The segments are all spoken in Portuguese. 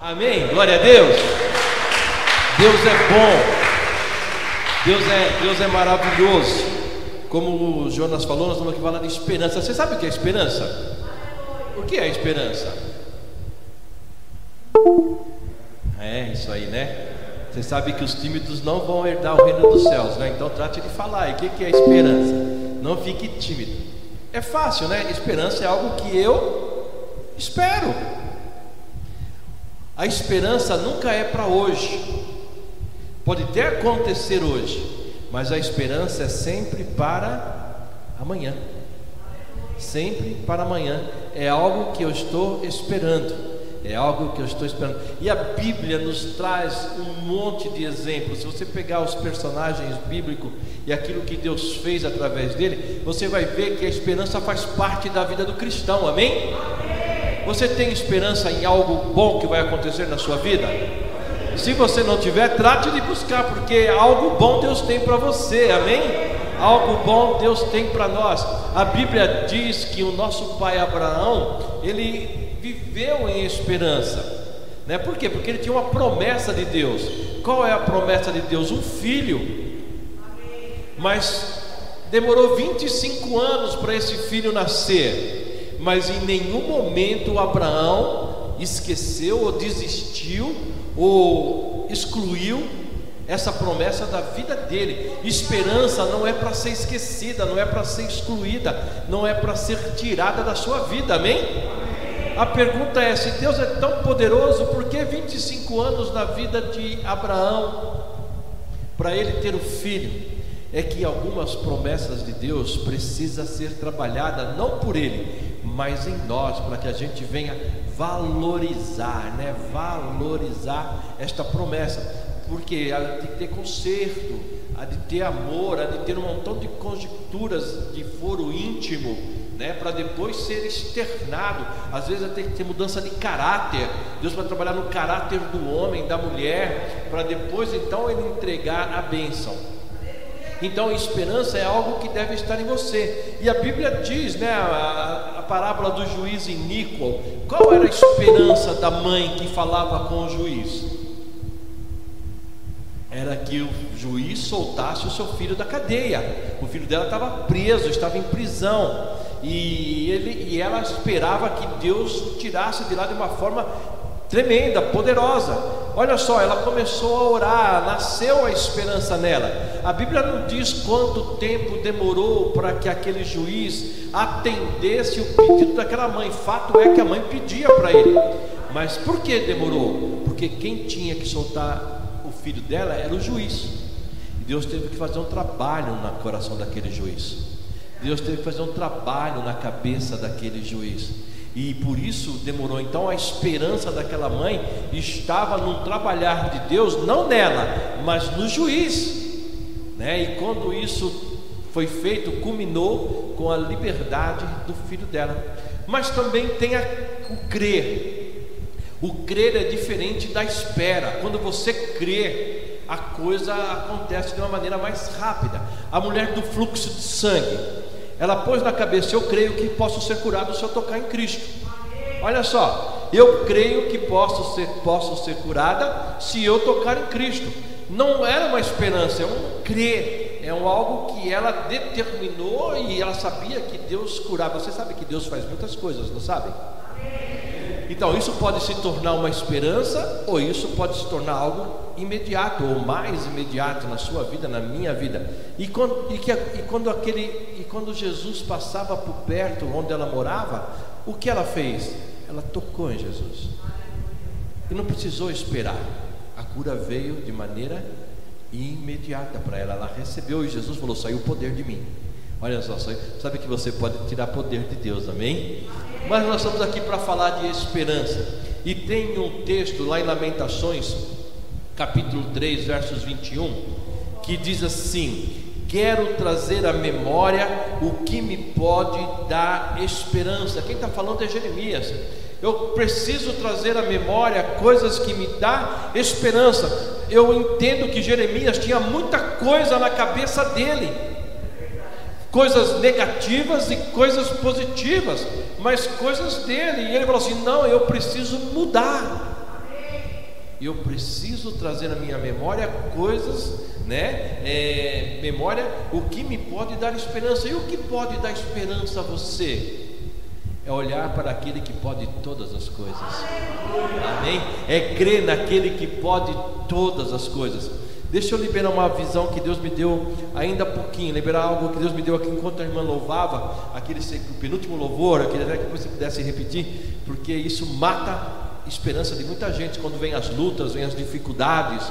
Amém? Glória a Deus. Deus é bom. Deus é, Deus é maravilhoso. Como o Jonas falou, nós vamos aqui falar de esperança. Você sabe o que é esperança? O que é esperança? É isso aí, né? Você sabe que os tímidos não vão herdar o reino dos céus, né? Então trate de falar aí. O que é esperança? Não fique tímido. É fácil, né? Esperança é algo que eu espero. A esperança nunca é para hoje. Pode até acontecer hoje, mas a esperança é sempre para amanhã. Sempre para amanhã. É algo que eu estou esperando. É algo que eu estou esperando. E a Bíblia nos traz um monte de exemplos. Se você pegar os personagens bíblicos e aquilo que Deus fez através dele, você vai ver que a esperança faz parte da vida do cristão. Amém? Você tem esperança em algo bom que vai acontecer na sua vida? Se você não tiver, trate de buscar, porque algo bom Deus tem para você, amém? Algo bom Deus tem para nós. A Bíblia diz que o nosso pai Abraão, ele viveu em esperança. Né? Por quê? Porque ele tinha uma promessa de Deus. Qual é a promessa de Deus? Um filho. Mas demorou 25 anos para esse filho nascer. Mas em nenhum momento Abraão esqueceu ou desistiu ou excluiu essa promessa da vida dele. Esperança não é para ser esquecida, não é para ser excluída, não é para ser tirada da sua vida, amém? A pergunta é: se Deus é tão poderoso, por que 25 anos na vida de Abraão para ele ter o filho? É que algumas promessas de Deus precisa ser trabalhada não por ele, mas em nós, para que a gente venha valorizar, né? Valorizar esta promessa, porque há de ter conserto, há de ter amor, há de ter um montão de conjecturas de foro íntimo, né? Para depois ser externado. Às vezes ter que ter mudança de caráter. Deus vai trabalhar no caráter do homem, da mulher, para depois então ele entregar a bênção. Então, a esperança é algo que deve estar em você. E a Bíblia diz, né, a, a parábola do juiz iníquo, qual era a esperança da mãe que falava com o juiz? Era que o juiz soltasse o seu filho da cadeia. O filho dela estava preso, estava em prisão. E, ele, e ela esperava que Deus tirasse de lá de uma forma tremenda, poderosa. Olha só, ela começou a orar, nasceu a esperança nela. A Bíblia não diz quanto tempo demorou para que aquele juiz atendesse o pedido daquela mãe. Fato é que a mãe pedia para ele. Mas por que demorou? Porque quem tinha que soltar o filho dela era o juiz. E Deus teve que fazer um trabalho no coração daquele juiz. Deus teve que fazer um trabalho na cabeça daquele juiz. E por isso demorou. Então a esperança daquela mãe estava no trabalhar de Deus, não nela, mas no juiz. Né? E quando isso foi feito, culminou com a liberdade do filho dela. Mas também tem a, o crer. O crer é diferente da espera. Quando você crê, a coisa acontece de uma maneira mais rápida. A mulher do fluxo de sangue ela pôs na cabeça: Eu creio que posso ser curado se eu tocar em Cristo. Olha só, eu creio que posso ser, posso ser curada se eu tocar em Cristo. Não era uma esperança, é um crer, é um algo que ela determinou e ela sabia que Deus curava. Você sabe que Deus faz muitas coisas, não sabe? Então, isso pode se tornar uma esperança, ou isso pode se tornar algo imediato, ou mais imediato na sua vida, na minha vida. E quando, e que, e quando, aquele, e quando Jesus passava por perto onde ela morava, o que ela fez? Ela tocou em Jesus. E não precisou esperar. A cura veio de maneira imediata para ela. Ela recebeu e Jesus falou: saiu o poder de mim. Olha só, sabe que você pode tirar poder de Deus, amém? Mas nós estamos aqui para falar de esperança. E tem um texto lá em Lamentações, capítulo 3, versos 21, que diz assim: Quero trazer à memória o que me pode dar esperança. Quem está falando é Jeremias. Eu preciso trazer à memória coisas que me dão esperança. Eu entendo que Jeremias tinha muita coisa na cabeça dele coisas negativas e coisas positivas, mas coisas dele. E ele falou assim: não, eu preciso mudar. eu preciso trazer na minha memória coisas, né? É, memória, o que me pode dar esperança. E o que pode dar esperança a você? É olhar para aquele que pode todas as coisas. Amém? É crer naquele que pode todas as coisas. Deixa eu liberar uma visão que Deus me deu ainda há pouquinho, liberar algo que Deus me deu aqui enquanto a irmã louvava, aquele penúltimo louvor, aquele até que você pudesse repetir, porque isso mata a esperança de muita gente quando vem as lutas, vem as dificuldades,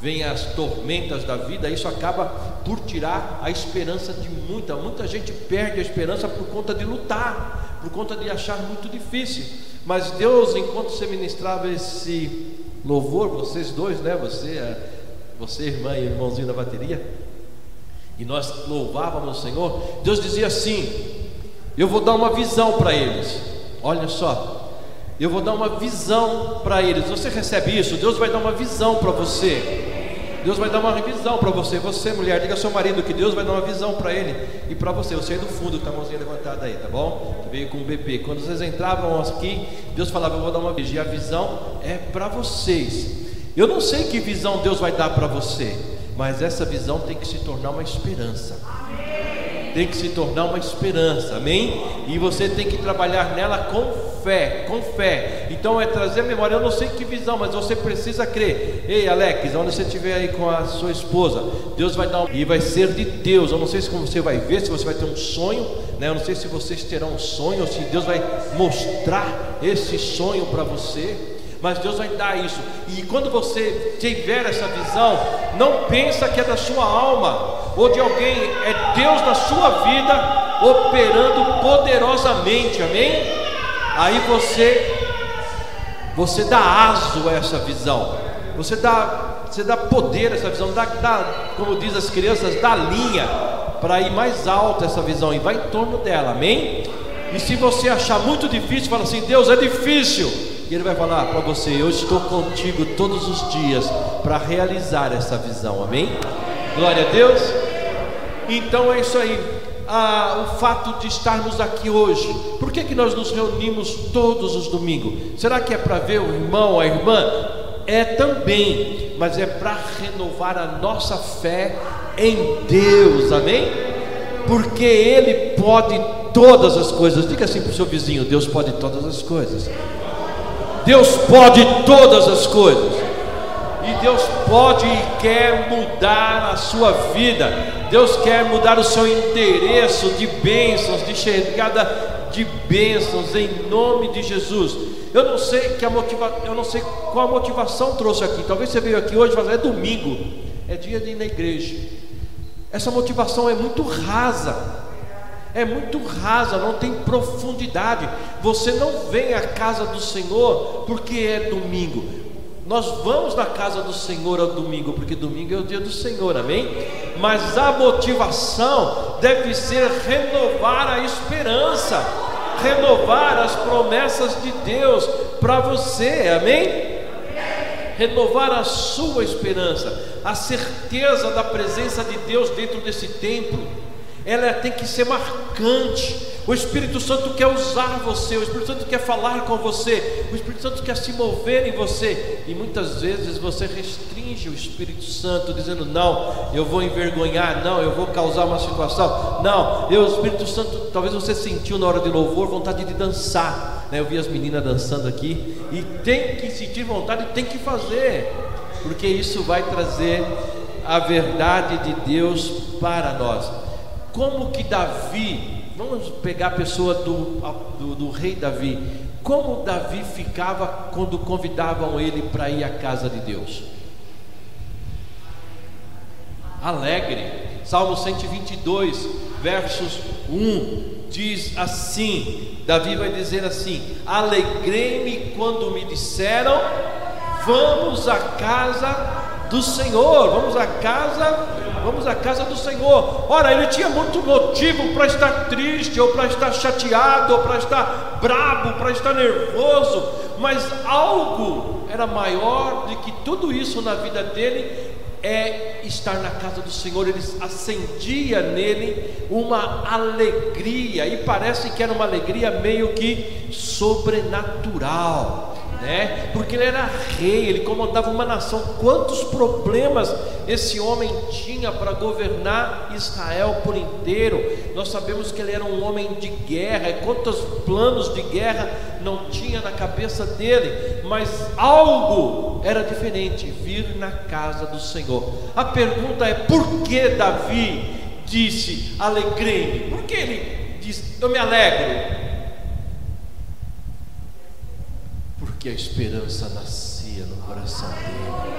vem as tormentas da vida, isso acaba por tirar a esperança de muita, muita gente perde a esperança por conta de lutar, por conta de achar muito difícil. Mas Deus, enquanto você ministrava esse louvor, vocês dois, né, você você, irmã e irmãozinho da bateria, e nós louvávamos o Senhor, Deus dizia assim: Eu vou dar uma visão para eles. Olha só, eu vou dar uma visão para eles. Você recebe isso? Deus vai dar uma visão para você. Deus vai dar uma visão para você. Você, mulher, diga ao seu marido que Deus vai dar uma visão para ele e para você. Você aí do fundo com a mãozinha levantada aí, tá bom? Veio com o bebê. Quando vocês entravam aqui, Deus falava: Eu vou dar uma visão. E a visão é para vocês. Eu não sei que visão Deus vai dar para você, mas essa visão tem que se tornar uma esperança. Tem que se tornar uma esperança, amém? E você tem que trabalhar nela com fé, com fé. Então é trazer a memória. Eu não sei que visão, mas você precisa crer. Ei, Alex, onde você estiver aí com a sua esposa, Deus vai dar um... e vai ser de Deus. Eu não sei se você vai ver, se você vai ter um sonho, né? Eu não sei se vocês terão um sonho, ou se Deus vai mostrar esse sonho para você mas Deus vai dar isso. E quando você tiver essa visão, não pensa que é da sua alma ou de alguém, é Deus na sua vida operando poderosamente. Amém? Aí você você dá aso a essa visão. Você dá você dá poder a essa visão, dá, dá como diz as crianças, dá linha para ir mais alto essa visão e vai em torno dela. Amém? E se você achar muito difícil, fala assim: Deus é difícil. E Ele vai falar para você: Eu estou contigo todos os dias para realizar essa visão, amém? Glória a Deus. Então é isso aí. Ah, o fato de estarmos aqui hoje, por que, que nós nos reunimos todos os domingos? Será que é para ver o irmão, a irmã? É também, mas é para renovar a nossa fé em Deus, amém? Porque Ele pode todas as coisas. Diga assim para o seu vizinho: Deus pode todas as coisas. Deus pode todas as coisas. E Deus pode e quer mudar a sua vida. Deus quer mudar o seu endereço de bênçãos, de chegada de bênçãos em nome de Jesus. Eu não sei que a motiva, eu não sei qual a motivação trouxe aqui. Talvez você veio aqui hoje, mas é domingo, é dia de ir na igreja. Essa motivação é muito rasa é muito rasa, não tem profundidade. Você não vem à casa do Senhor porque é domingo. Nós vamos na casa do Senhor ao domingo, porque domingo é o dia do Senhor, amém? Mas a motivação deve ser renovar a esperança, renovar as promessas de Deus para você, amém? Renovar a sua esperança, a certeza da presença de Deus dentro desse templo ela tem que ser marcante. O Espírito Santo quer usar você, o Espírito Santo quer falar com você, o Espírito Santo quer se mover em você, e muitas vezes você restringe o Espírito Santo, dizendo: Não, eu vou envergonhar, não, eu vou causar uma situação, não, eu, o Espírito Santo, talvez você sentiu na hora de louvor vontade de dançar, né? eu vi as meninas dançando aqui, e tem que sentir vontade, tem que fazer, porque isso vai trazer a verdade de Deus para nós. Como que Davi, vamos pegar a pessoa do, do, do rei Davi, como Davi ficava quando convidavam ele para ir à casa de Deus? Alegre. Salmo 122, versos 1 diz assim: Davi vai dizer assim: Alegrei-me quando me disseram, vamos à casa do Senhor, vamos à casa vamos à casa do Senhor. Ora, ele tinha muito motivo para estar triste, ou para estar chateado, ou para estar bravo, para estar nervoso, mas algo era maior do que tudo isso na vida dele é estar na casa do Senhor, ele acendia nele uma alegria, e parece que era uma alegria meio que sobrenatural. Né? Porque ele era rei, ele comandava uma nação. Quantos problemas esse homem tinha para governar Israel por inteiro? Nós sabemos que ele era um homem de guerra, e quantos planos de guerra não tinha na cabeça dele, mas algo era diferente, vir na casa do Senhor. A pergunta é: por que Davi disse alegrei-me? Por que ele disse eu me alegro? Porque a esperança nascia no coração dele.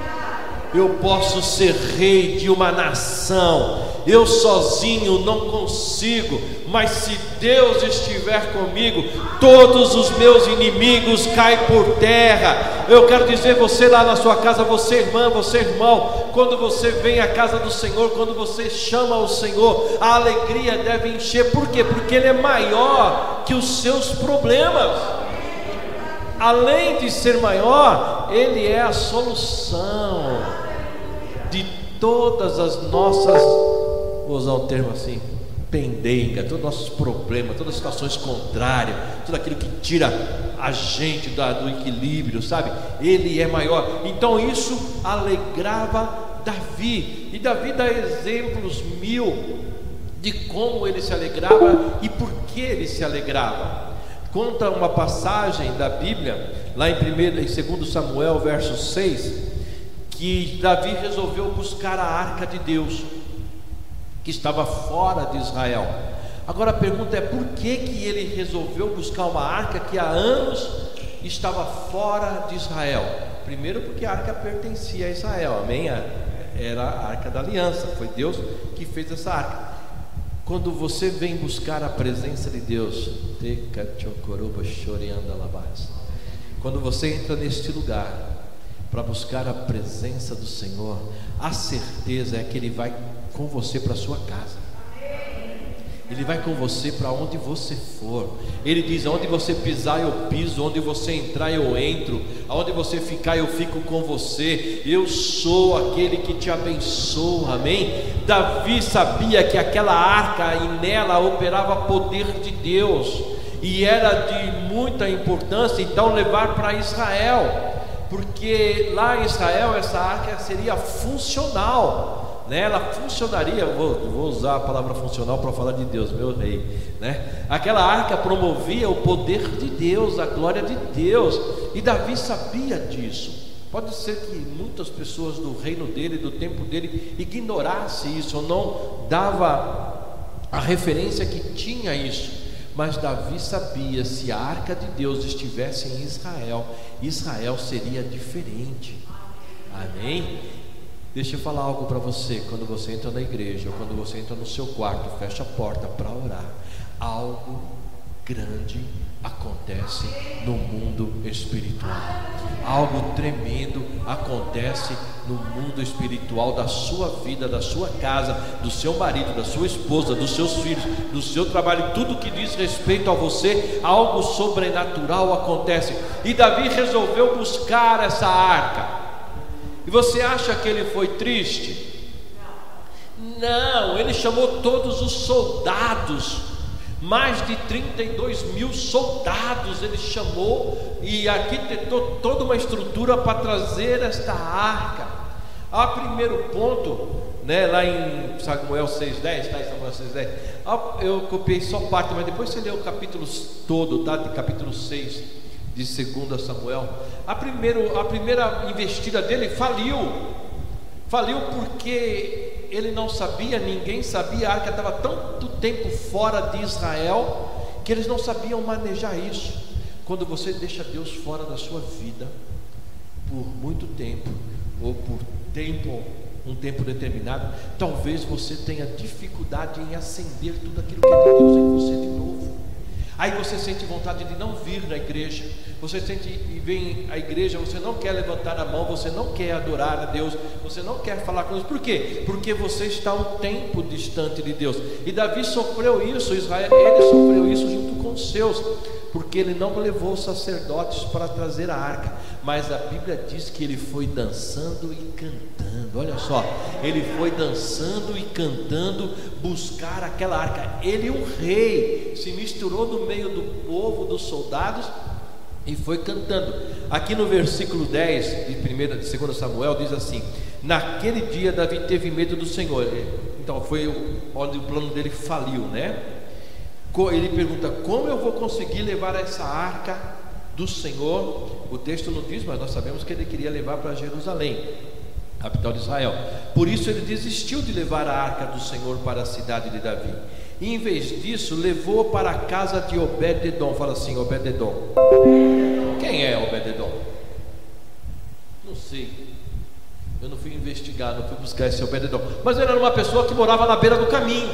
Eu posso ser rei de uma nação, eu sozinho não consigo, mas se Deus estiver comigo, todos os meus inimigos caem por terra. Eu quero dizer, você lá na sua casa, você irmã, você irmão, quando você vem à casa do Senhor, quando você chama o Senhor, a alegria deve encher, por quê? Porque Ele é maior que os seus problemas além de ser maior, Ele é a solução de todas as nossas, vou usar um termo assim, pendenga, todos os nossos problemas, todas as situações contrárias, tudo aquilo que tira a gente do equilíbrio, sabe? Ele é maior. Então isso alegrava Davi. E Davi dá exemplos mil de como ele se alegrava e por que ele se alegrava. Conta uma passagem da Bíblia, lá em, 1, em 2 Samuel, verso 6, que Davi resolveu buscar a arca de Deus, que estava fora de Israel. Agora a pergunta é: por que, que ele resolveu buscar uma arca que há anos estava fora de Israel? Primeiro, porque a arca pertencia a Israel, amém? Era a arca da aliança, foi Deus que fez essa arca. Quando você vem buscar a presença de Deus, quando você entra neste lugar para buscar a presença do Senhor, a certeza é que Ele vai com você para sua casa. Ele vai com você para onde você for. Ele diz: onde você pisar, eu piso, onde você entrar, eu entro, aonde você ficar, eu fico com você. Eu sou aquele que te abençoa. Amém? Davi sabia que aquela arca e nela operava poder de Deus, e era de muita importância então levar para Israel, porque lá em Israel essa arca seria funcional né, ela funcionaria, vou, vou usar a palavra funcional para falar de Deus, meu rei, né? Aquela arca promovia o poder de Deus, a glória de Deus, e Davi sabia disso. Pode ser que muitas pessoas do reino dele, do tempo dele, ignorassem isso, ou não dava a referência que tinha isso. Mas Davi sabia se a arca de Deus estivesse em Israel, Israel seria diferente. Amém? Deixa eu falar algo para você. Quando você entra na igreja, ou quando você entra no seu quarto, fecha a porta para orar, algo grande acontece no mundo espiritual. Algo tremendo acontece no mundo espiritual da sua vida, da sua casa, do seu marido, da sua esposa, dos seus filhos, do seu trabalho, tudo que diz respeito a você, algo sobrenatural acontece. E Davi resolveu buscar essa arca. E você acha que ele foi triste? Não, ele chamou todos os soldados, mais de 32 mil soldados ele chamou e arquitetou toda uma estrutura para trazer esta arca. A primeiro ponto, né, lá em Samuel 6,10, tá em Samuel 6,10, eu copiei só parte, mas depois você lê o capítulo todo, tá? De capítulo 6 de 2 Samuel, a, primeiro, a primeira investida dele faliu. Faliu porque ele não sabia, ninguém sabia, a arca estava tanto tempo fora de Israel que eles não sabiam manejar isso. Quando você deixa Deus fora da sua vida por muito tempo, ou por tempo, um tempo determinado, talvez você tenha dificuldade em acender tudo aquilo que é de Deus em você de novo. Aí você sente vontade de não vir na igreja, você sente e vem à igreja, você não quer levantar a mão, você não quer adorar a Deus, você não quer falar com Deus. Por quê? Porque você está um tempo distante de Deus. E Davi sofreu isso, Israel, ele sofreu isso junto com os seus, porque ele não levou os sacerdotes para trazer a arca, mas a Bíblia diz que ele foi dançando e cantando. Olha só, ele foi dançando e cantando buscar aquela arca. Ele, o rei, se misturou no meio do povo, dos soldados e foi cantando. Aqui no versículo 10 de 1 de 2 Samuel diz assim: Naquele dia Davi teve medo do Senhor. Então foi onde o plano dele faliu, né? Ele pergunta: Como eu vou conseguir levar essa arca do Senhor? O texto não diz, mas nós sabemos que ele queria levar para Jerusalém, capital de Israel. Por isso ele desistiu de levar a arca do Senhor para a cidade de Davi. E em vez disso, levou para a casa de Obed-edom. Fala assim, Obed-edom. Quem é Obed-edom? Não sei. Eu não fui investigar, não fui buscar esse Obed-edom. Mas era uma pessoa que morava na beira do caminho,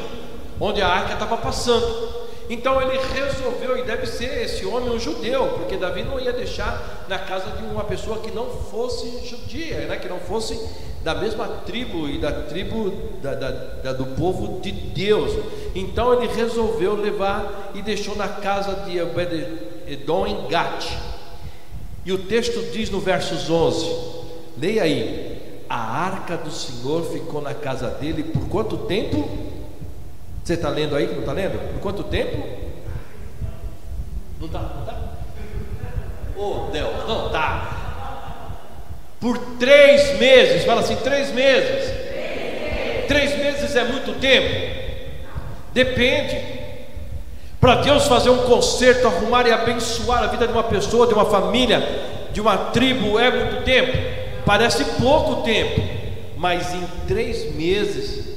onde a arca estava passando. Então ele resolveu, e deve ser esse homem um judeu, porque Davi não ia deixar na casa de uma pessoa que não fosse judia, né? que não fosse da mesma tribo e da tribo da, da, da, do povo de Deus. Então ele resolveu levar e deixou na casa de Obed-edom em Gate. E o texto diz no versos 11: leia aí, a arca do Senhor ficou na casa dele por quanto tempo? Você está lendo aí que não está lendo? Por quanto tempo? Não está? Não está? Oh Deus, não está por três meses. Fala assim: três meses. Três meses é muito tempo. Depende. Para Deus fazer um conserto, arrumar e abençoar a vida de uma pessoa, de uma família, de uma tribo, é muito tempo. Parece pouco tempo, mas em três meses,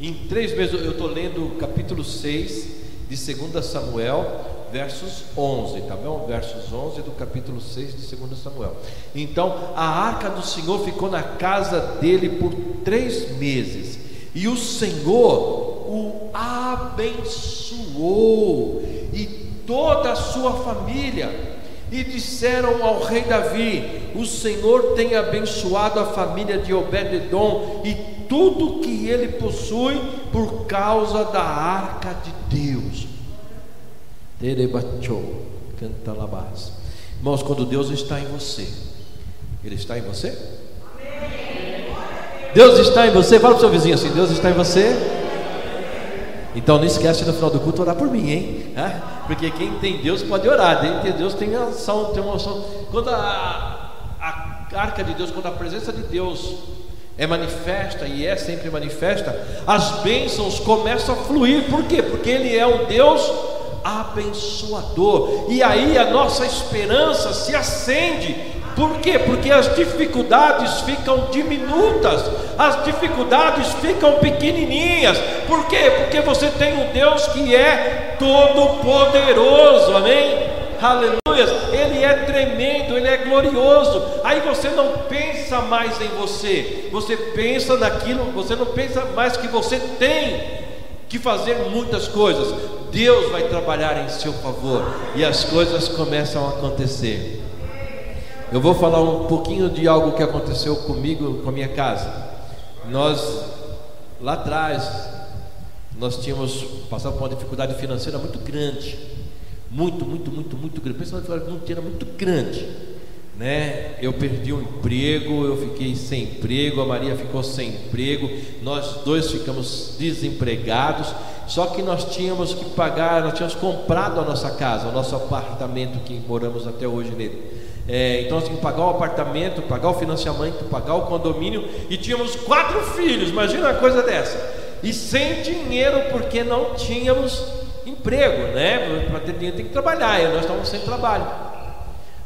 em três meses, eu estou lendo o capítulo 6 de 2 Samuel, versos 11, tá bom? Versos 11 do capítulo 6 de 2 Samuel. Então, a arca do Senhor ficou na casa dele por três meses, e o Senhor o abençoou, e toda a sua família. E disseram ao rei Davi: O Senhor tem abençoado a família de Obed-edom e tudo que ele possui por causa da arca de Deus. Canta labás. Irmãos, quando Deus está em você, Ele está em você? Deus está em você. Fala para o seu vizinho assim: Deus está em você. Então não esquece no final do culto orar por mim, hein? Porque quem tem Deus pode orar. Quem tem Deus tem ação, tem uma ação. Quando a, a arca de Deus, quando a presença de Deus é manifesta e é sempre manifesta, as bênçãos começam a fluir. Por quê? Porque Ele é um Deus abençoador. E aí a nossa esperança se acende. Por quê? Porque as dificuldades ficam diminutas, as dificuldades ficam pequenininhas. Por quê? Porque você tem um Deus que é todo poderoso. Amém? Aleluia. Ele é tremendo, ele é glorioso. Aí você não pensa mais em você. Você pensa naquilo, você não pensa mais que você tem que fazer muitas coisas. Deus vai trabalhar em seu favor e as coisas começam a acontecer. Eu vou falar um pouquinho de algo que aconteceu comigo, com a minha casa. Nós, lá atrás, nós tínhamos passado por uma dificuldade financeira muito grande. Muito, muito, muito, muito grande. Pensa uma dificuldade financeira muito grande. Né? Eu perdi o um emprego, eu fiquei sem emprego, a Maria ficou sem emprego, nós dois ficamos desempregados só que nós tínhamos que pagar, nós tínhamos comprado a nossa casa, o nosso apartamento que moramos até hoje nele. É, então nós tínhamos que pagar o apartamento, pagar o financiamento, pagar o condomínio e tínhamos quatro filhos, imagina uma coisa dessa. E sem dinheiro porque não tínhamos emprego, né? Para ter dinheiro tem que trabalhar, e nós estávamos sem trabalho.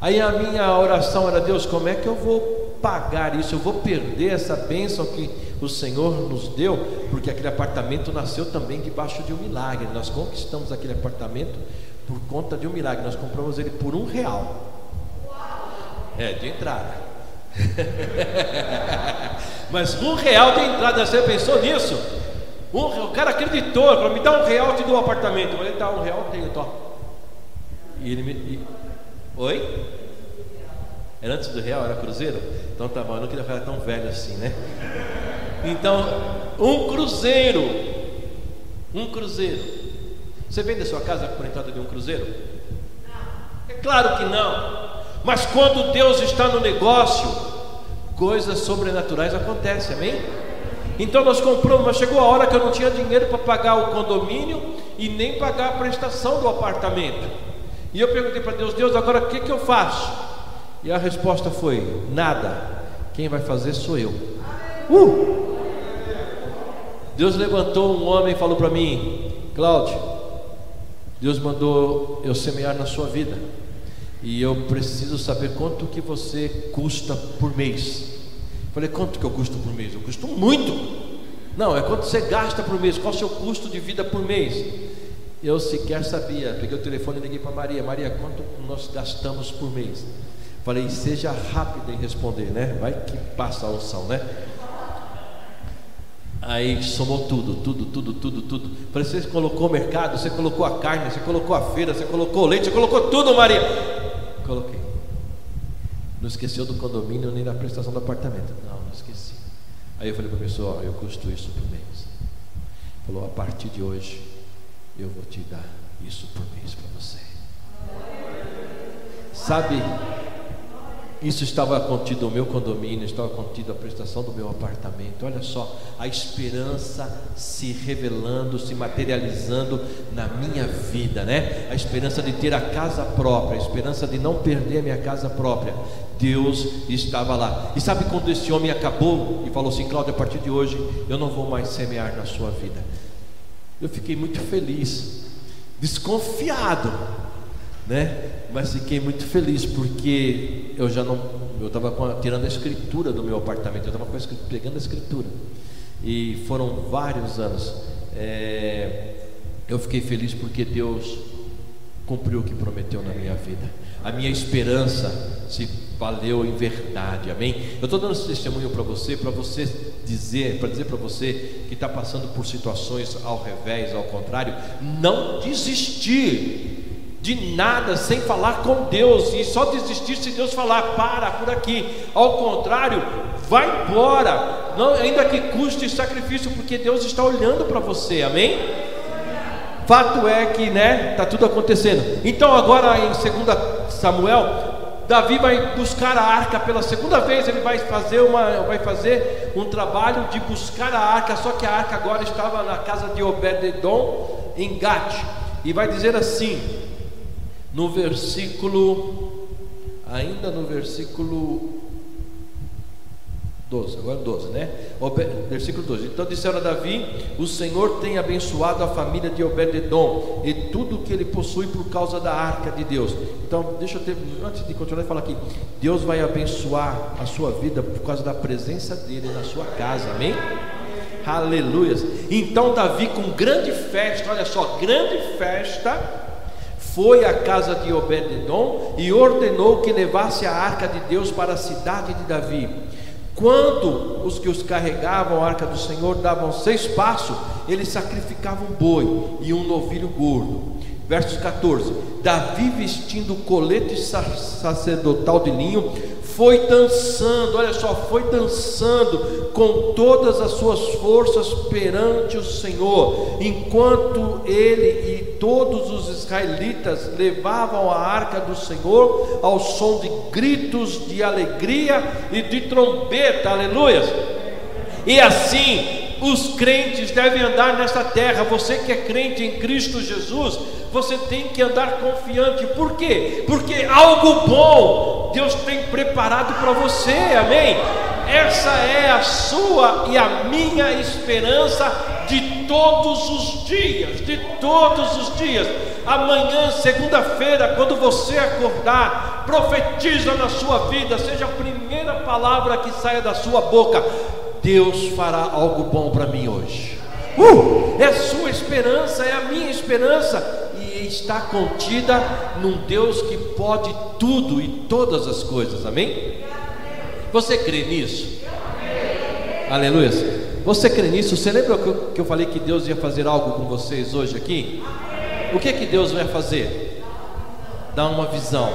Aí a minha oração era: Deus, como é que eu vou pagar isso? Eu vou perder essa bênção que o Senhor nos deu, porque aquele apartamento nasceu também debaixo de um milagre. Nós conquistamos aquele apartamento por conta de um milagre. Nós compramos ele por um real. É, de entrada. Mas um real de entrada, você pensou nisso? Um, o cara acreditou, falou, me dá um real, te dou um apartamento. Ele dá um real, tenho, tô. E ele me. E... Oi? Era antes do real, era cruzeiro? Então tá bom, eu não queria falar tão velho assim, né? Então, um cruzeiro. Um cruzeiro. Você vende a sua casa por entrada de um cruzeiro? É claro que não. Mas quando Deus está no negócio, coisas sobrenaturais acontecem, amém? Então nós compramos, mas chegou a hora que eu não tinha dinheiro para pagar o condomínio e nem pagar a prestação do apartamento. E eu perguntei para Deus: Deus, agora o que, que eu faço? E a resposta foi: nada. Quem vai fazer sou eu. Uh! Deus levantou um homem e falou para mim: Cláudio, Deus mandou eu semear na sua vida. E eu preciso saber quanto que você custa por mês. Falei, quanto que eu custo por mês? Eu custo muito. Não, é quanto você gasta por mês, qual é o seu custo de vida por mês? Eu sequer sabia. Peguei o telefone e liguei para Maria. Maria, quanto nós gastamos por mês? Falei, seja rápida em responder, né? Vai que passa a unção, né? Aí somou tudo, tudo, tudo, tudo, tudo. Falei, você colocou o mercado, você colocou a carne, você colocou a feira, você colocou o leite, você colocou tudo, Maria. Coloquei. Não esqueceu do condomínio nem da prestação do apartamento. Não, não esqueci. Aí eu falei para a pessoa, eu custo isso por mês. Falou, a partir de hoje eu vou te dar isso por mês para você. Sabe, isso estava contido no meu condomínio, estava contido a prestação do meu apartamento. Olha só, a esperança se revelando, se materializando na minha vida, né? A esperança de ter a casa própria, a esperança de não perder a minha casa própria. Deus estava lá. E sabe quando esse homem acabou e falou assim: Cláudio, a partir de hoje eu não vou mais semear na sua vida. Eu fiquei muito feliz, desconfiado, né? Mas fiquei muito feliz porque eu já não, eu estava tirando a escritura do meu apartamento, eu estava pegando a escritura e foram vários anos. É, eu fiquei feliz porque Deus cumpriu o que prometeu na minha vida. A minha esperança se valeu em verdade, amém? Eu estou dando esse testemunho para você, para você dizer, para dizer para você que está passando por situações ao revés, ao contrário, não desistir de nada sem falar com Deus e só desistir se Deus falar para por aqui. Ao contrário, vai embora, não, ainda que custe sacrifício, porque Deus está olhando para você, amém? Fato é que, né, tá tudo acontecendo. Então agora em 2 Samuel Davi vai buscar a arca pela segunda vez, ele vai fazer, uma, vai fazer um trabalho de buscar a arca, só que a arca agora estava na casa de Obededon, em Gat, e vai dizer assim, no versículo, ainda no versículo 12, agora 12, né? Versículo 12. Então disseram a Davi: O Senhor tem abençoado a família de Obededom e tudo o que ele possui por causa da arca de Deus. Então, deixa eu ter, antes de continuar, falar aqui: Deus vai abençoar a sua vida por causa da presença dele na sua casa, amém? Aleluias. Então, Davi, com grande festa, olha só, grande festa, foi à casa de Obededom e ordenou que levasse a arca de Deus para a cidade de Davi. Quando os que os carregavam a arca do Senhor davam seis passos, eles sacrificavam um boi e um novilho gordo. Versos 14: Davi vestindo o colete sacerdotal de linho, foi dançando, olha só, foi dançando com todas as suas forças perante o Senhor, enquanto ele e todos os israelitas levavam a arca do Senhor ao som de gritos de alegria e de trombeta, aleluia. E assim os crentes devem andar nessa terra. Você que é crente em Cristo Jesus, você tem que andar confiante. Por quê? Porque algo bom Deus tem preparado para você, amém? Essa é a sua e a minha esperança de todos os dias, de todos os dias. Amanhã, segunda-feira, quando você acordar, profetiza na sua vida, seja a primeira palavra que saia da sua boca: Deus fará algo bom para mim hoje. Uh, é sua esperança, é a minha esperança está contida num Deus que pode tudo e todas as coisas, amém? Você crê nisso? Aleluia. Você crê nisso? Você lembra que eu falei que Deus ia fazer algo com vocês hoje aqui? O que é que Deus vai fazer? Dar uma visão.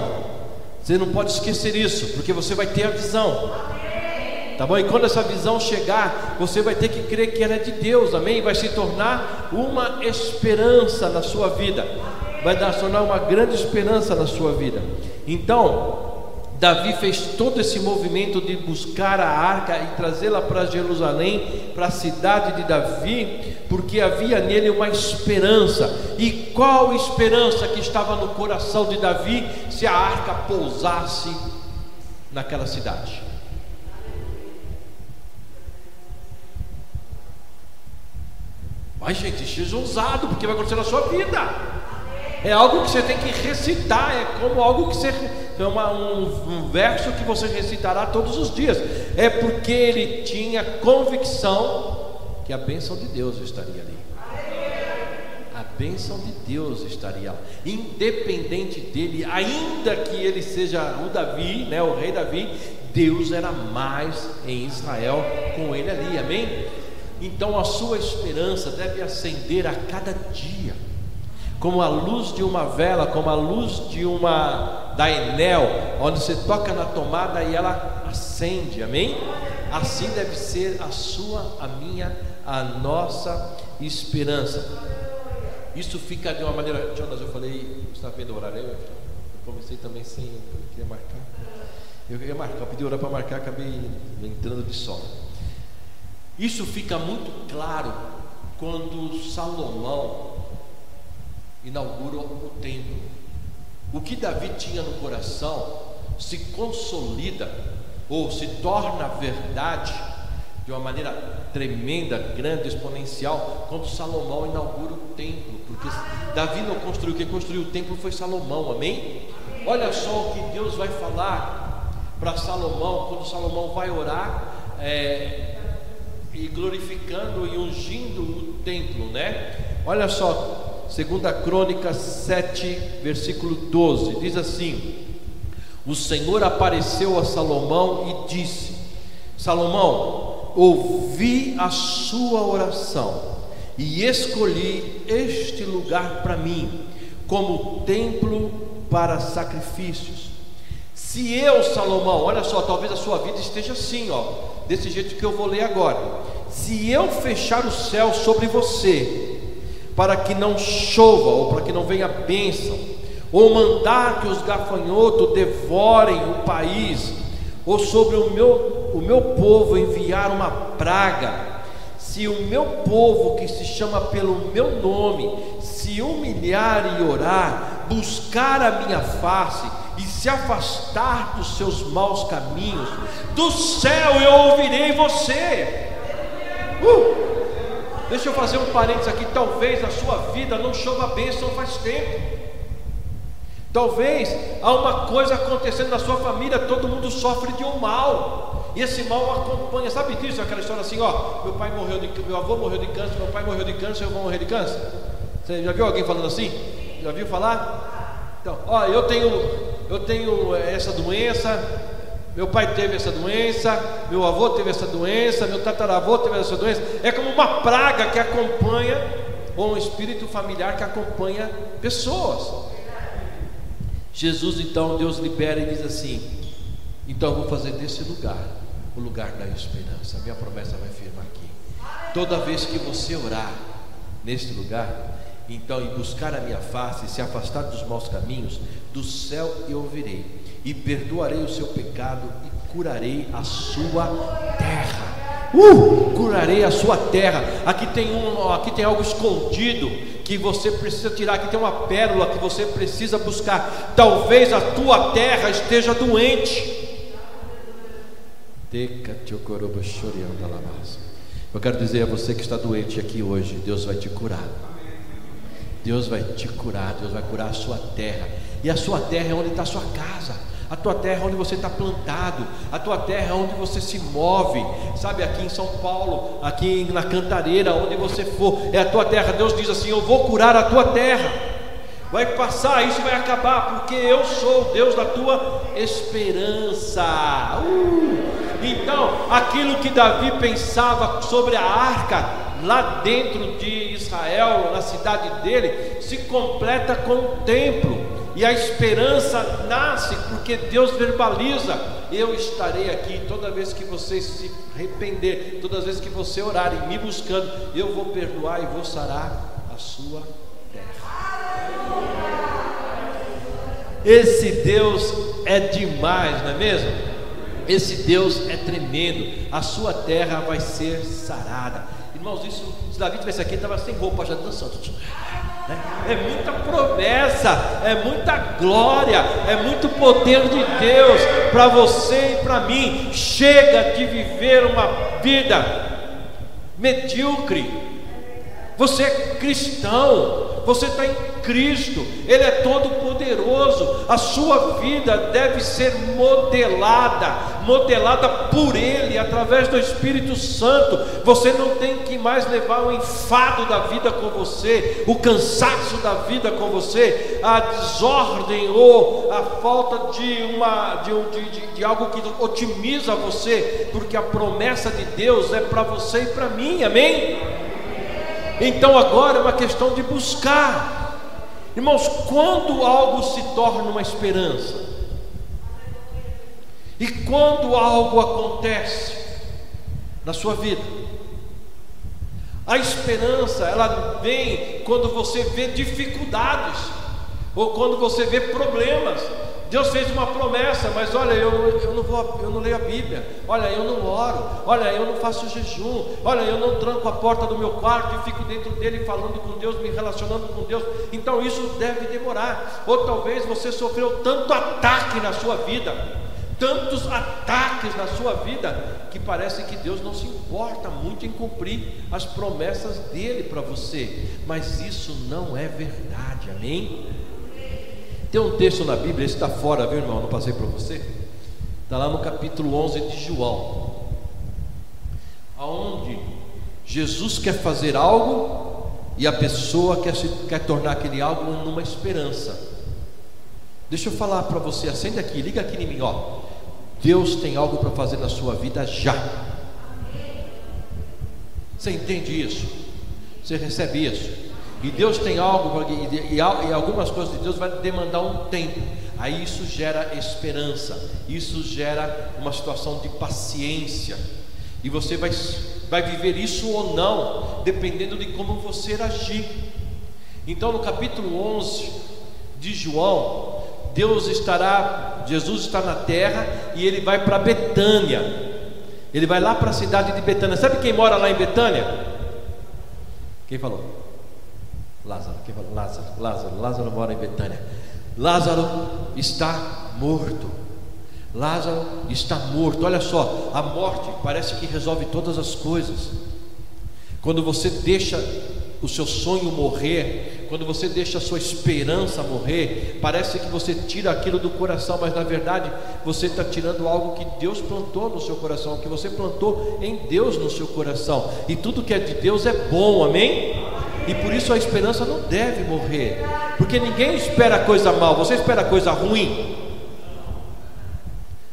Você não pode esquecer isso, porque você vai ter a visão. Tá bom? E quando essa visão chegar, você vai ter que crer que ela é de Deus, amém? Vai se tornar uma esperança na sua vida vai dar tornar uma grande esperança na sua vida. Então, Davi fez todo esse movimento de buscar a arca e trazê-la para Jerusalém, para a cidade de Davi, porque havia nele uma esperança. E qual esperança que estava no coração de Davi se a arca pousasse naquela cidade? Mas, gente, seja ousado, porque vai acontecer na sua vida. É algo que você tem que recitar, é como algo que você. É uma, um, um verso que você recitará todos os dias. É porque ele tinha convicção que a bênção de Deus estaria ali. A bênção de Deus estaria lá. Independente dele, ainda que ele seja o Davi, né, o rei Davi, Deus era mais em Israel com ele ali, amém? Então a sua esperança deve acender a cada dia como a luz de uma vela, como a luz de uma da Enel, onde você toca na tomada e ela acende, amém? Assim deve ser a sua, a minha, a nossa esperança. Isso fica de uma maneira, Jonas, eu falei, você está vendo o horário aí? Eu comecei também sem, eu queria marcar. Eu queria marcar, eu pedi orar para marcar, acabei entrando de sono. Isso fica muito claro quando Salomão inaugura o templo. O que Davi tinha no coração se consolida ou se torna verdade de uma maneira tremenda, grande, exponencial, quando Salomão inaugura o templo, porque Davi não construiu, quem construiu o templo foi Salomão, amém? Olha só o que Deus vai falar para Salomão, quando Salomão vai orar é, e glorificando e ungindo o templo, né? Olha só, Segunda Crônica 7, versículo 12, diz assim: O Senhor apareceu a Salomão e disse: Salomão, ouvi a sua oração e escolhi este lugar para mim como templo para sacrifícios. Se eu, Salomão, olha só, talvez a sua vida esteja assim, ó, desse jeito que eu vou ler agora. Se eu fechar o céu sobre você para que não chova, ou para que não venha bênção, ou mandar que os gafanhotos devorem o país, ou sobre o meu, o meu povo enviar uma praga, se o meu povo que se chama pelo meu nome se humilhar e orar, buscar a minha face e se afastar dos seus maus caminhos, do céu eu ouvirei você. Uh! Deixa eu fazer um parênteses aqui. Talvez na sua vida não chova bênção faz tempo. Talvez há uma coisa acontecendo na sua família, todo mundo sofre de um mal. E esse mal acompanha. Sabe disso? Aquela história assim, ó, meu pai morreu de meu avô morreu de câncer, meu pai morreu de câncer, eu vou morrer de câncer. Você já viu alguém falando assim? Já viu falar? Então, ó, eu tenho eu tenho essa doença, meu pai teve essa doença, meu avô teve essa doença, meu tataravô teve essa doença. É como uma praga que acompanha, ou um espírito familiar que acompanha pessoas. Jesus então, Deus libera e diz assim: então eu vou fazer desse lugar o lugar da esperança. Minha promessa vai firmar aqui. Toda vez que você orar neste lugar, então e buscar a minha face, e se afastar dos maus caminhos, do céu eu ouvirei e perdoarei o seu pecado e curarei a sua terra. Uh, curarei a sua terra. Aqui tem um, aqui tem algo escondido que você precisa tirar. Aqui tem uma pérola que você precisa buscar. Talvez a tua terra esteja doente. Eu quero dizer a você que está doente aqui hoje, Deus vai te curar. Deus vai te curar, Deus vai curar a sua terra. E a sua terra é onde está a sua casa a tua terra é onde você está plantado, a tua terra é onde você se move, sabe, aqui em São Paulo, aqui na Cantareira, onde você for, é a tua terra. Deus diz assim: Eu vou curar a tua terra, vai passar, isso vai acabar, porque eu sou o Deus da tua esperança. Uh! Então, aquilo que Davi pensava sobre a arca, lá dentro de Israel, na cidade dele, se completa com o templo. E a esperança nasce porque Deus verbaliza: Eu estarei aqui toda vez que você se arrepender, todas as vezes que você orar e me buscando, eu vou perdoar e vou sarar a sua terra. Esse Deus é demais, não é mesmo? Esse Deus é tremendo. A sua terra vai ser sarada. Irmãos, isso, se Davi tivesse aqui, estava sem roupa já dançando. Né? É muita promessa, é muita glória, é muito poder de Deus para você e para mim. Chega de viver uma vida medíocre. Você é cristão, você está em Cristo, Ele é todo poderoso. A sua vida deve ser modelada, modelada por Ele, através do Espírito Santo. Você não tem que mais levar o enfado da vida com você, o cansaço da vida com você, a desordem ou a falta de, uma, de, de, de algo que otimiza você, porque a promessa de Deus é para você e para mim, amém? Então agora é uma questão de buscar. Irmãos, quando algo se torna uma esperança, e quando algo acontece na sua vida, a esperança, ela vem quando você vê dificuldades, ou quando você vê problemas, Deus fez uma promessa, mas olha, eu, eu, não vou, eu não leio a Bíblia, olha, eu não oro, olha, eu não faço jejum, olha, eu não tranco a porta do meu quarto e fico dentro dele falando com Deus, me relacionando com Deus. Então isso deve demorar. Ou talvez você sofreu tanto ataque na sua vida, tantos ataques na sua vida, que parece que Deus não se importa muito em cumprir as promessas dele para você. Mas isso não é verdade, amém? Tem um texto na Bíblia, esse está fora, viu irmão? Não passei para você. Está lá no capítulo 11 de João, aonde Jesus quer fazer algo e a pessoa quer, se, quer tornar aquele algo numa esperança. Deixa eu falar para você, acende aqui, liga aqui em mim, ó. Deus tem algo para fazer na sua vida já. Você entende isso? Você recebe isso? E Deus tem algo, e, e, e algumas coisas de Deus vai demandar um tempo. Aí isso gera esperança, isso gera uma situação de paciência. E você vai, vai viver isso ou não, dependendo de como você agir. Então, no capítulo 11 de João, Deus estará, Jesus está na terra e ele vai para Betânia. Ele vai lá para a cidade de Betânia. Sabe quem mora lá em Betânia? Quem falou? Lázaro, quem fala? Lázaro, Lázaro, Lázaro mora em Betânia. Lázaro está morto. Lázaro está morto. Olha só, a morte parece que resolve todas as coisas. Quando você deixa o seu sonho morrer, quando você deixa a sua esperança morrer, parece que você tira aquilo do coração, mas na verdade você está tirando algo que Deus plantou no seu coração, que você plantou em Deus no seu coração, e tudo que é de Deus é bom, amém? E por isso a esperança não deve morrer. Porque ninguém espera coisa mal, você espera coisa ruim.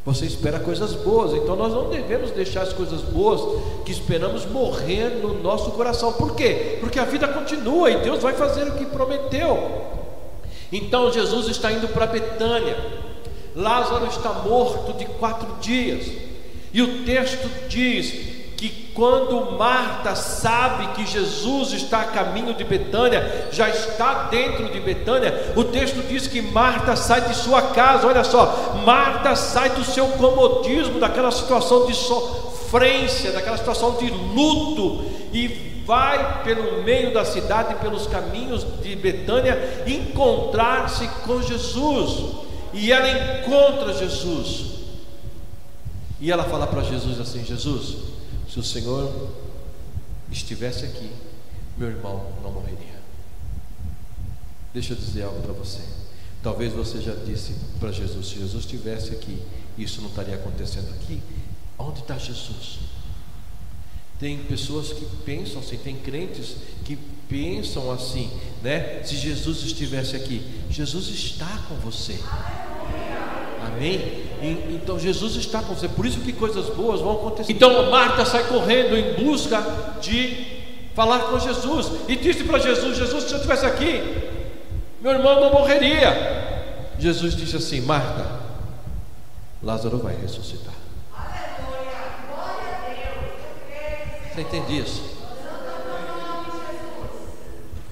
Você espera coisas boas, então nós não devemos deixar as coisas boas que esperamos morrer no nosso coração. Por quê? Porque a vida continua e Deus vai fazer o que prometeu. Então Jesus está indo para Betânia. Lázaro está morto de quatro dias. E o texto diz quando Marta sabe que Jesus está a caminho de Betânia, já está dentro de Betânia, o texto diz que Marta sai de sua casa, olha só, Marta sai do seu comodismo, daquela situação de sofrência, daquela situação de luto, e vai pelo meio da cidade, pelos caminhos de Betânia, encontrar-se com Jesus, e ela encontra Jesus, e ela fala para Jesus assim: Jesus, se o Senhor estivesse aqui, meu irmão não morreria. Deixa eu dizer algo para você. Talvez você já disse para Jesus: se Jesus estivesse aqui, isso não estaria acontecendo aqui. Onde está Jesus? Tem pessoas que pensam assim, tem crentes que pensam assim, né? Se Jesus estivesse aqui, Jesus está com você. Amém? E, então Jesus está com você, por isso que coisas boas vão acontecer. Então Marta sai correndo em busca de falar com Jesus e disse para Jesus: Jesus, se eu estivesse aqui, meu irmão não morreria. Jesus disse assim: Marta, Lázaro vai ressuscitar. Você entende isso?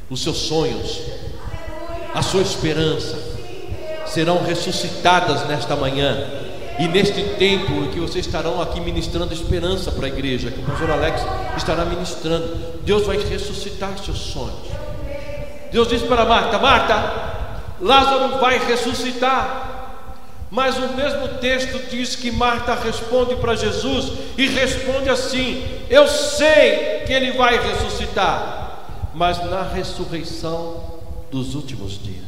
Os seus sonhos, a sua esperança serão ressuscitadas nesta manhã. E neste tempo que vocês estarão aqui ministrando esperança para a igreja, que o pastor Alex estará ministrando, Deus vai ressuscitar seus sonhos. Deus disse para Marta: Marta, Lázaro vai ressuscitar. Mas o mesmo texto diz que Marta responde para Jesus e responde assim: Eu sei que ele vai ressuscitar, mas na ressurreição dos últimos dias,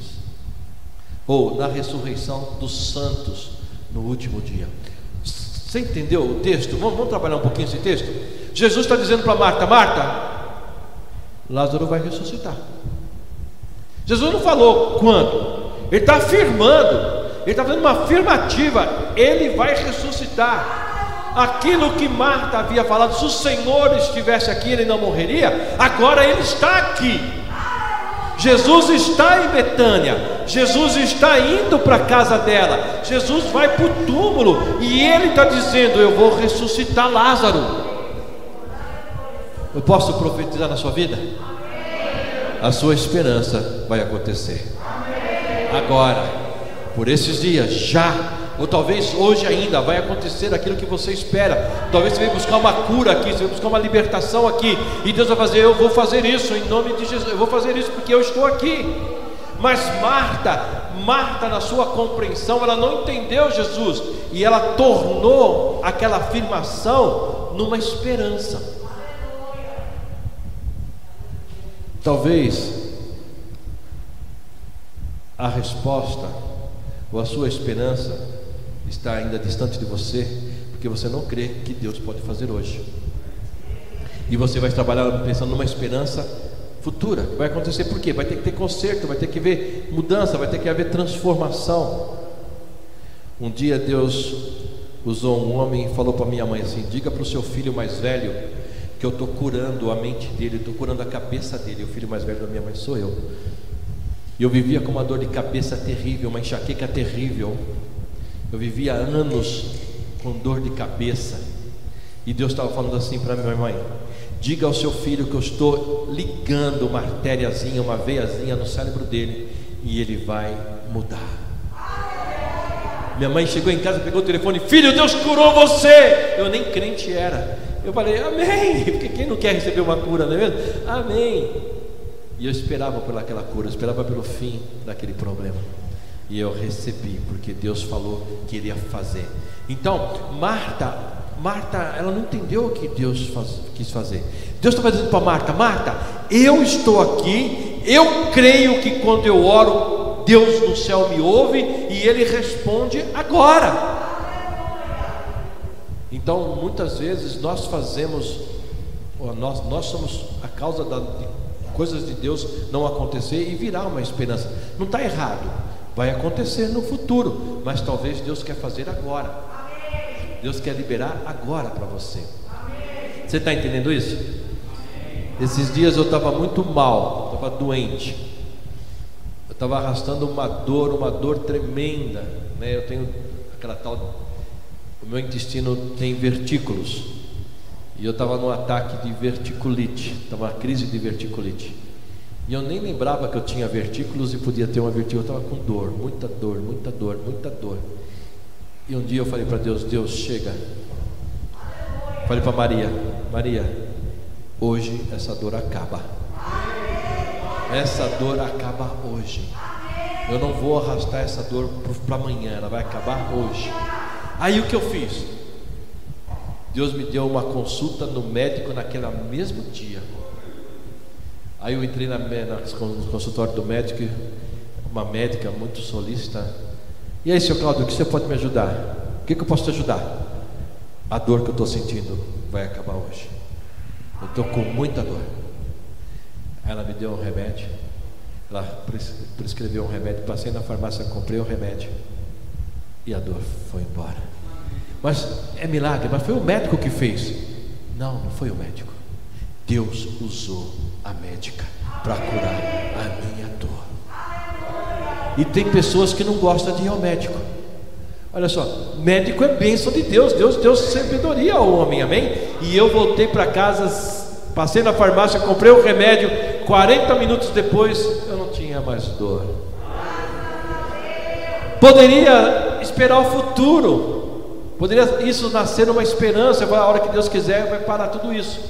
ou na ressurreição dos santos no último dia. Você entendeu o texto? Vamos, vamos trabalhar um pouquinho esse texto? Jesus está dizendo para Marta: Marta, Lázaro vai ressuscitar. Jesus não falou quando, ele está afirmando, ele está fazendo uma afirmativa: ele vai ressuscitar. Aquilo que Marta havia falado, se o Senhor estivesse aqui, ele não morreria, agora ele está aqui. Jesus está em Betânia, Jesus está indo para a casa dela, Jesus vai para o túmulo e ele está dizendo: Eu vou ressuscitar Lázaro. Eu posso profetizar na sua vida? A sua esperança vai acontecer. Agora, por esses dias, já ou talvez hoje ainda vai acontecer aquilo que você espera. Talvez você venha buscar uma cura aqui, você venha buscar uma libertação aqui, e Deus vai fazer: Eu vou fazer isso em nome de Jesus, eu vou fazer isso porque eu estou aqui. Mas Marta, Marta, na sua compreensão, ela não entendeu Jesus e ela tornou aquela afirmação numa esperança. Talvez a resposta ou a sua esperança está ainda distante de você, porque você não crê que Deus pode fazer hoje. E você vai trabalhar pensando numa esperança futura. Vai acontecer por quê? Vai ter que ter conserto, vai ter que haver mudança, vai ter que haver transformação. Um dia Deus usou um homem e falou para minha mãe assim: diga para o seu filho mais velho que eu estou curando a mente dele, estou curando a cabeça dele. O filho mais velho da minha mãe sou eu. E eu vivia com uma dor de cabeça terrível, uma enxaqueca terrível. Eu vivia anos com dor de cabeça. E Deus estava falando assim para minha mãe: diga ao seu filho que eu estou ligando uma artériazinha, uma veiazinha no cérebro dele, e ele vai mudar. Minha mãe chegou em casa, pegou o telefone: Filho, Deus curou você. Eu nem crente era. Eu falei: Amém. Porque quem não quer receber uma cura, não é mesmo? Amém. E eu esperava por aquela cura, eu esperava pelo fim daquele problema. E eu recebi, porque Deus falou que iria fazer. Então, Marta, Marta, ela não entendeu o que Deus faz, quis fazer. Deus estava dizendo para Marta: Marta, eu estou aqui, eu creio que quando eu oro, Deus no céu me ouve e Ele responde agora. Então, muitas vezes nós fazemos, nós, nós somos a causa da, de coisas de Deus não acontecer e virar uma esperança. Não está errado. Vai acontecer no futuro, mas talvez Deus quer fazer agora. Deus quer liberar agora para você. Você está entendendo isso? Esses dias eu estava muito mal, estava doente. Eu estava arrastando uma dor, uma dor tremenda. Né? Eu tenho aquela tal. O meu intestino tem vertículos. E eu estava num ataque de verticulite. Estava uma crise de verticulite. E eu nem lembrava que eu tinha vertículos e podia ter uma vertigem. Eu estava com dor, muita dor, muita dor, muita dor. E um dia eu falei para Deus: Deus, chega. Falei para Maria: Maria, hoje essa dor acaba. Essa dor acaba hoje. Eu não vou arrastar essa dor para amanhã, ela vai acabar hoje. Aí o que eu fiz? Deus me deu uma consulta no médico naquele mesmo dia. Aí eu entrei na, na, no consultório do médico, uma médica muito solícita. E aí, senhor Cláudio, o que você pode me ajudar? O que, que eu posso te ajudar? A dor que eu estou sentindo vai acabar hoje. Eu estou com muita dor. Ela me deu um remédio. Ela prescreveu um remédio. Passei na farmácia, comprei o um remédio. E a dor foi embora. Mas é milagre, mas foi o médico que fez. Não, não foi o médico. Deus usou a médica para curar a minha dor. E tem pessoas que não gostam de ir ao médico. Olha só, médico é bênção de Deus, Deus deu sabedoria ao homem, amém? E eu voltei para casa, passei na farmácia, comprei o remédio, 40 minutos depois eu não tinha mais dor. Poderia esperar o futuro. Poderia isso nascer numa esperança, a hora que Deus quiser vai parar tudo isso.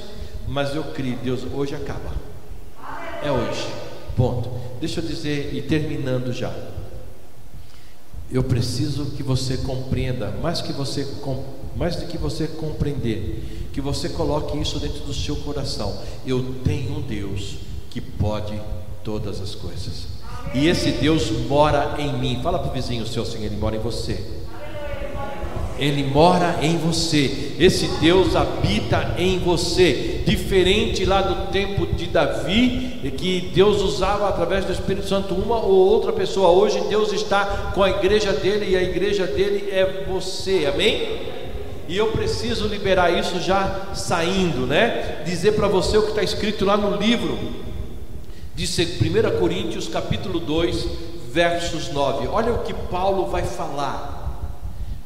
Mas eu creio, Deus, hoje acaba. É hoje. Ponto. Deixa eu dizer e terminando já. Eu preciso que você compreenda, mais que você mais do que você compreender, que você coloque isso dentro do seu coração. Eu tenho um Deus que pode todas as coisas. E esse Deus mora em mim. Fala para o vizinho seu assim, ele mora em você. Ele mora em você. Esse Deus habita em você. Diferente lá do tempo de Davi, que Deus usava através do Espírito Santo uma ou outra pessoa. Hoje Deus está com a igreja dele e a igreja dele é você. Amém? E eu preciso liberar isso já saindo, né? Dizer para você o que está escrito lá no livro de 1 Coríntios, capítulo 2, versos 9. Olha o que Paulo vai falar.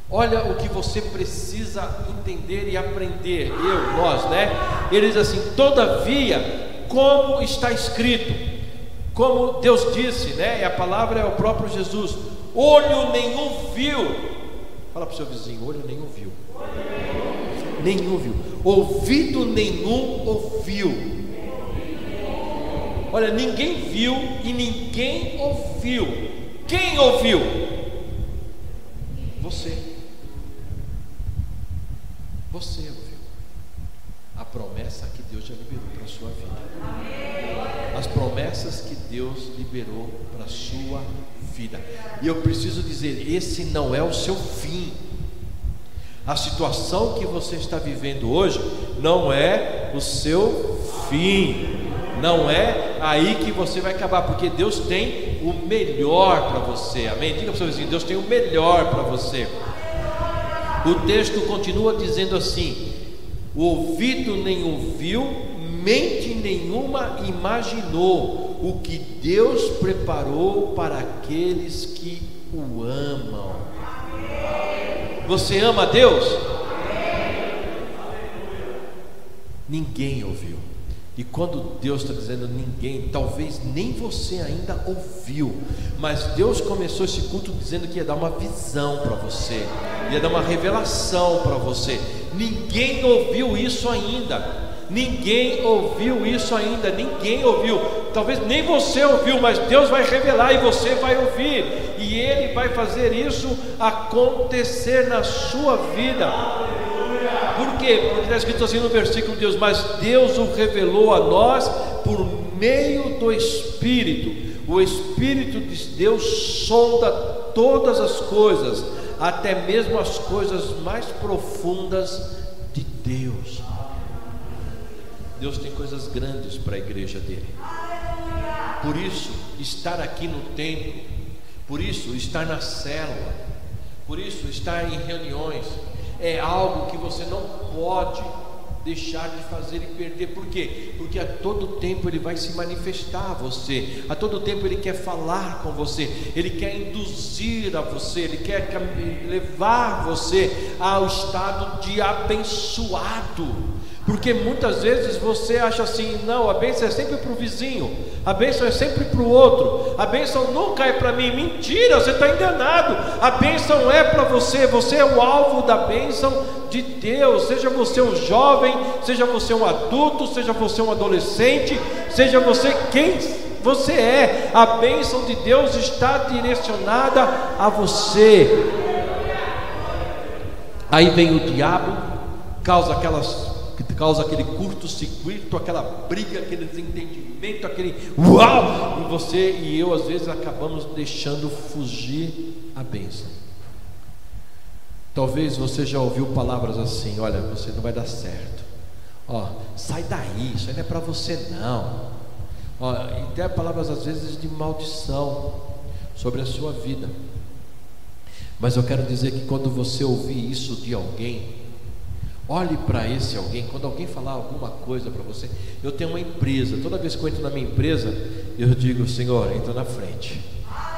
Olha o que você precisa entender e aprender, eu, nós, né? Ele diz assim: todavia, como está escrito, como Deus disse, né? E a palavra é o próprio Jesus: olho nenhum viu. Fala para o seu vizinho: olho nenhum viu. Nenhum viu. Ouvido nenhum ouviu. Olha, ninguém viu e ninguém ouviu. Quem ouviu? Você. Você ouviu a promessa que Deus já liberou para a sua vida. As promessas que Deus liberou para a sua vida. E eu preciso dizer: esse não é o seu fim. A situação que você está vivendo hoje não é o seu fim. Não é aí que você vai acabar, porque Deus tem o melhor para você. Amém? Diga para o seu vizinho: Deus tem o melhor para você. O texto continua dizendo assim: o ouvido nem ouviu, mente nenhuma imaginou o que Deus preparou para aqueles que o amam. Você ama Deus? Ninguém ouviu. E quando Deus está dizendo ninguém, talvez nem você ainda ouviu, mas Deus começou esse culto dizendo que ia dar uma visão para você, ia dar uma revelação para você. Ninguém ouviu isso ainda. Ninguém ouviu isso ainda, ninguém ouviu. Talvez nem você ouviu, mas Deus vai revelar e você vai ouvir, e Ele vai fazer isso acontecer na sua vida. Por quê? Porque está escrito assim no versículo de Deus, mas Deus o revelou a nós por meio do Espírito. O Espírito de Deus sonda todas as coisas, até mesmo as coisas mais profundas de Deus. Deus tem coisas grandes para a igreja dele. Por isso, estar aqui no templo, por isso, estar na célula, por isso, estar em reuniões, é algo que você não pode deixar de fazer e perder. Por quê? Porque a todo tempo ele vai se manifestar a você, a todo tempo ele quer falar com você, ele quer induzir a você, ele quer levar você ao estado de abençoado. Porque muitas vezes você acha assim, não, a bênção é sempre para o vizinho, a bênção é sempre para o outro, a bênção nunca é para mim. Mentira, você está enganado. A bênção é para você, você é o alvo da bênção de Deus. Seja você um jovem, seja você um adulto, seja você um adolescente, seja você quem você é, a bênção de Deus está direcionada a você. Aí vem o diabo, causa aquelas causa aquele curto-circuito, aquela briga, aquele desentendimento, aquele uau, e você e eu às vezes acabamos deixando fugir a bênção. Talvez você já ouviu palavras assim: olha, você não vai dar certo, ó, sai daí, isso aí não é para você não. Ó, até palavras às vezes de maldição sobre a sua vida. Mas eu quero dizer que quando você ouvir isso de alguém, Olhe para esse alguém, quando alguém falar alguma coisa para você. Eu tenho uma empresa, toda vez que eu entro na minha empresa, eu digo: Senhor, entra na frente,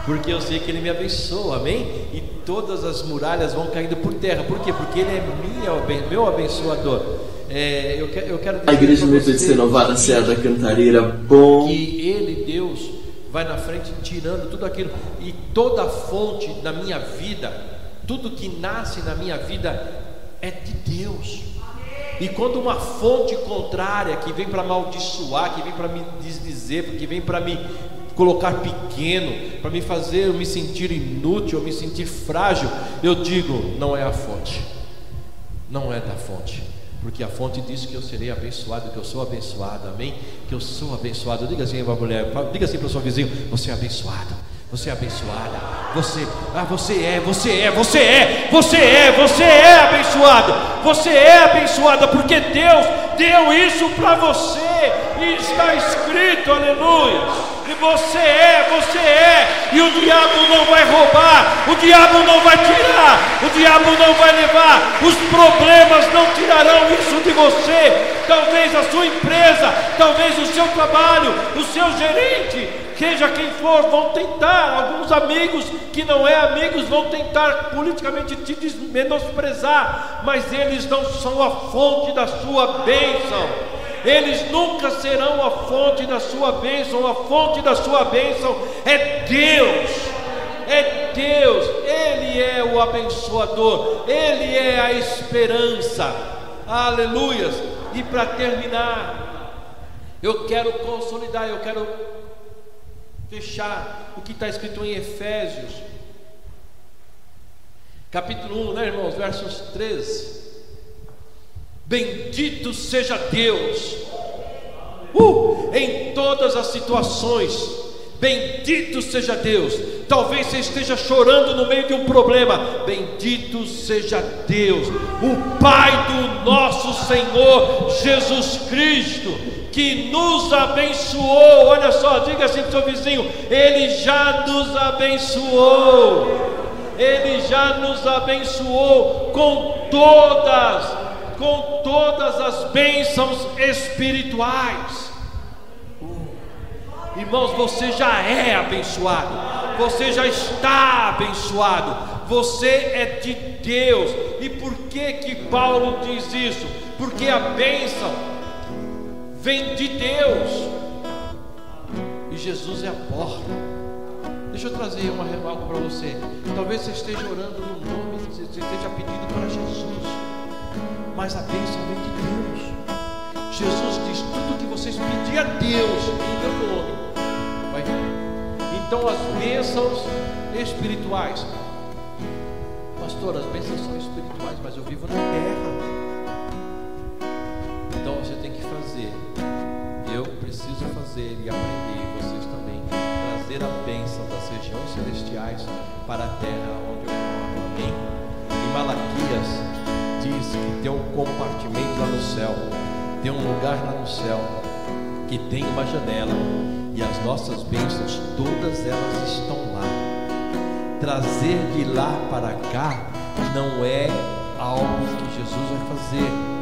porque eu sei que Ele me abençoa, amém? E todas as muralhas vão caindo por terra, por quê? Porque Ele é minha, meu abençoador. É, eu, quero, eu quero a igreja Metodista Renovada Serra da Cantareira, bom. Que Ele, Deus, vai na frente tirando tudo aquilo. E toda fonte na minha vida, tudo que nasce na minha vida é de Deus. E quando uma fonte contrária que vem para amaldiçoar, que vem para me desdizer, que vem para me colocar pequeno, para me fazer me sentir inútil, me sentir frágil, eu digo, não é a fonte. Não é da fonte. Porque a fonte diz que eu serei abençoado, que eu sou abençoado, amém? Que eu sou abençoado. Diga assim para a mulher, diga assim para o seu vizinho: você é abençoado, você é abençoada, você, ah, você é, você é, você é, você é, você é abençoado, você é abençoada, porque Deus deu isso para você, e está escrito, aleluia. E você é, você é, e o diabo não vai roubar, o diabo não vai tirar, o diabo não vai levar, os problemas não tirarão isso de você. Talvez a sua empresa, talvez o seu trabalho, o seu gerente, seja quem for, vão tentar, alguns amigos que não é amigos vão tentar politicamente te menosprezar, mas eles não são a fonte da sua bênção. Eles nunca serão a fonte da sua bênção, a fonte da sua bênção é Deus. É Deus, Ele é o abençoador, Ele é a esperança, aleluias. E para terminar, eu quero consolidar, eu quero fechar o que está escrito em Efésios, capítulo 1, né, irmãos? Versos 13. Bendito seja Deus, uh, em todas as situações. Bendito seja Deus. Talvez você esteja chorando no meio de um problema. Bendito seja Deus, o Pai do nosso Senhor Jesus Cristo, que nos abençoou. Olha só, diga assim para o seu vizinho: Ele já nos abençoou. Ele já nos abençoou com todas com todas as bênçãos espirituais. Irmãos, você já é abençoado, você já está abençoado, você é de Deus. E por que que Paulo diz isso? Porque a bênção vem de Deus. E Jesus é a porta. Deixa eu trazer uma algo para você. Talvez você esteja orando no nome, você esteja pedindo para Jesus mas a bênção vem de Deus. Jesus diz: tudo que vocês pedirem a Deus em meu nome, vai vir. Então as bênçãos espirituais, pastor, as bênçãos são espirituais, mas eu vivo na terra. Então você tem que fazer. Eu preciso fazer e aprender, e vocês também, trazer a bênção das regiões celestiais para a terra onde eu moro. Amém. Em Malaquias diz que tem um compartimento lá no céu, tem um lugar lá no céu que tem uma janela e as nossas bênçãos, todas elas estão lá. Trazer de lá para cá não é algo que Jesus vai fazer,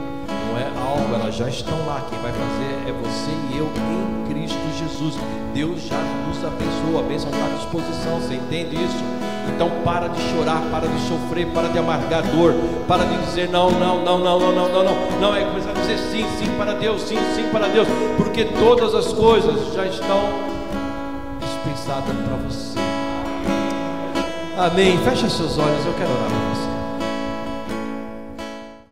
elas já estão lá. Quem vai fazer é você e eu em Cristo Jesus. Deus já nos abençoou, a bênção está à disposição, você entende isso? Então para de chorar, para de sofrer, para de amargar dor, para de dizer não, não, não, não, não, não, não, não. Não é começar a dizer sim, sim para Deus, sim, sim para Deus, porque todas as coisas já estão dispensadas para você. Amém. Fecha seus olhos, eu quero orar para você.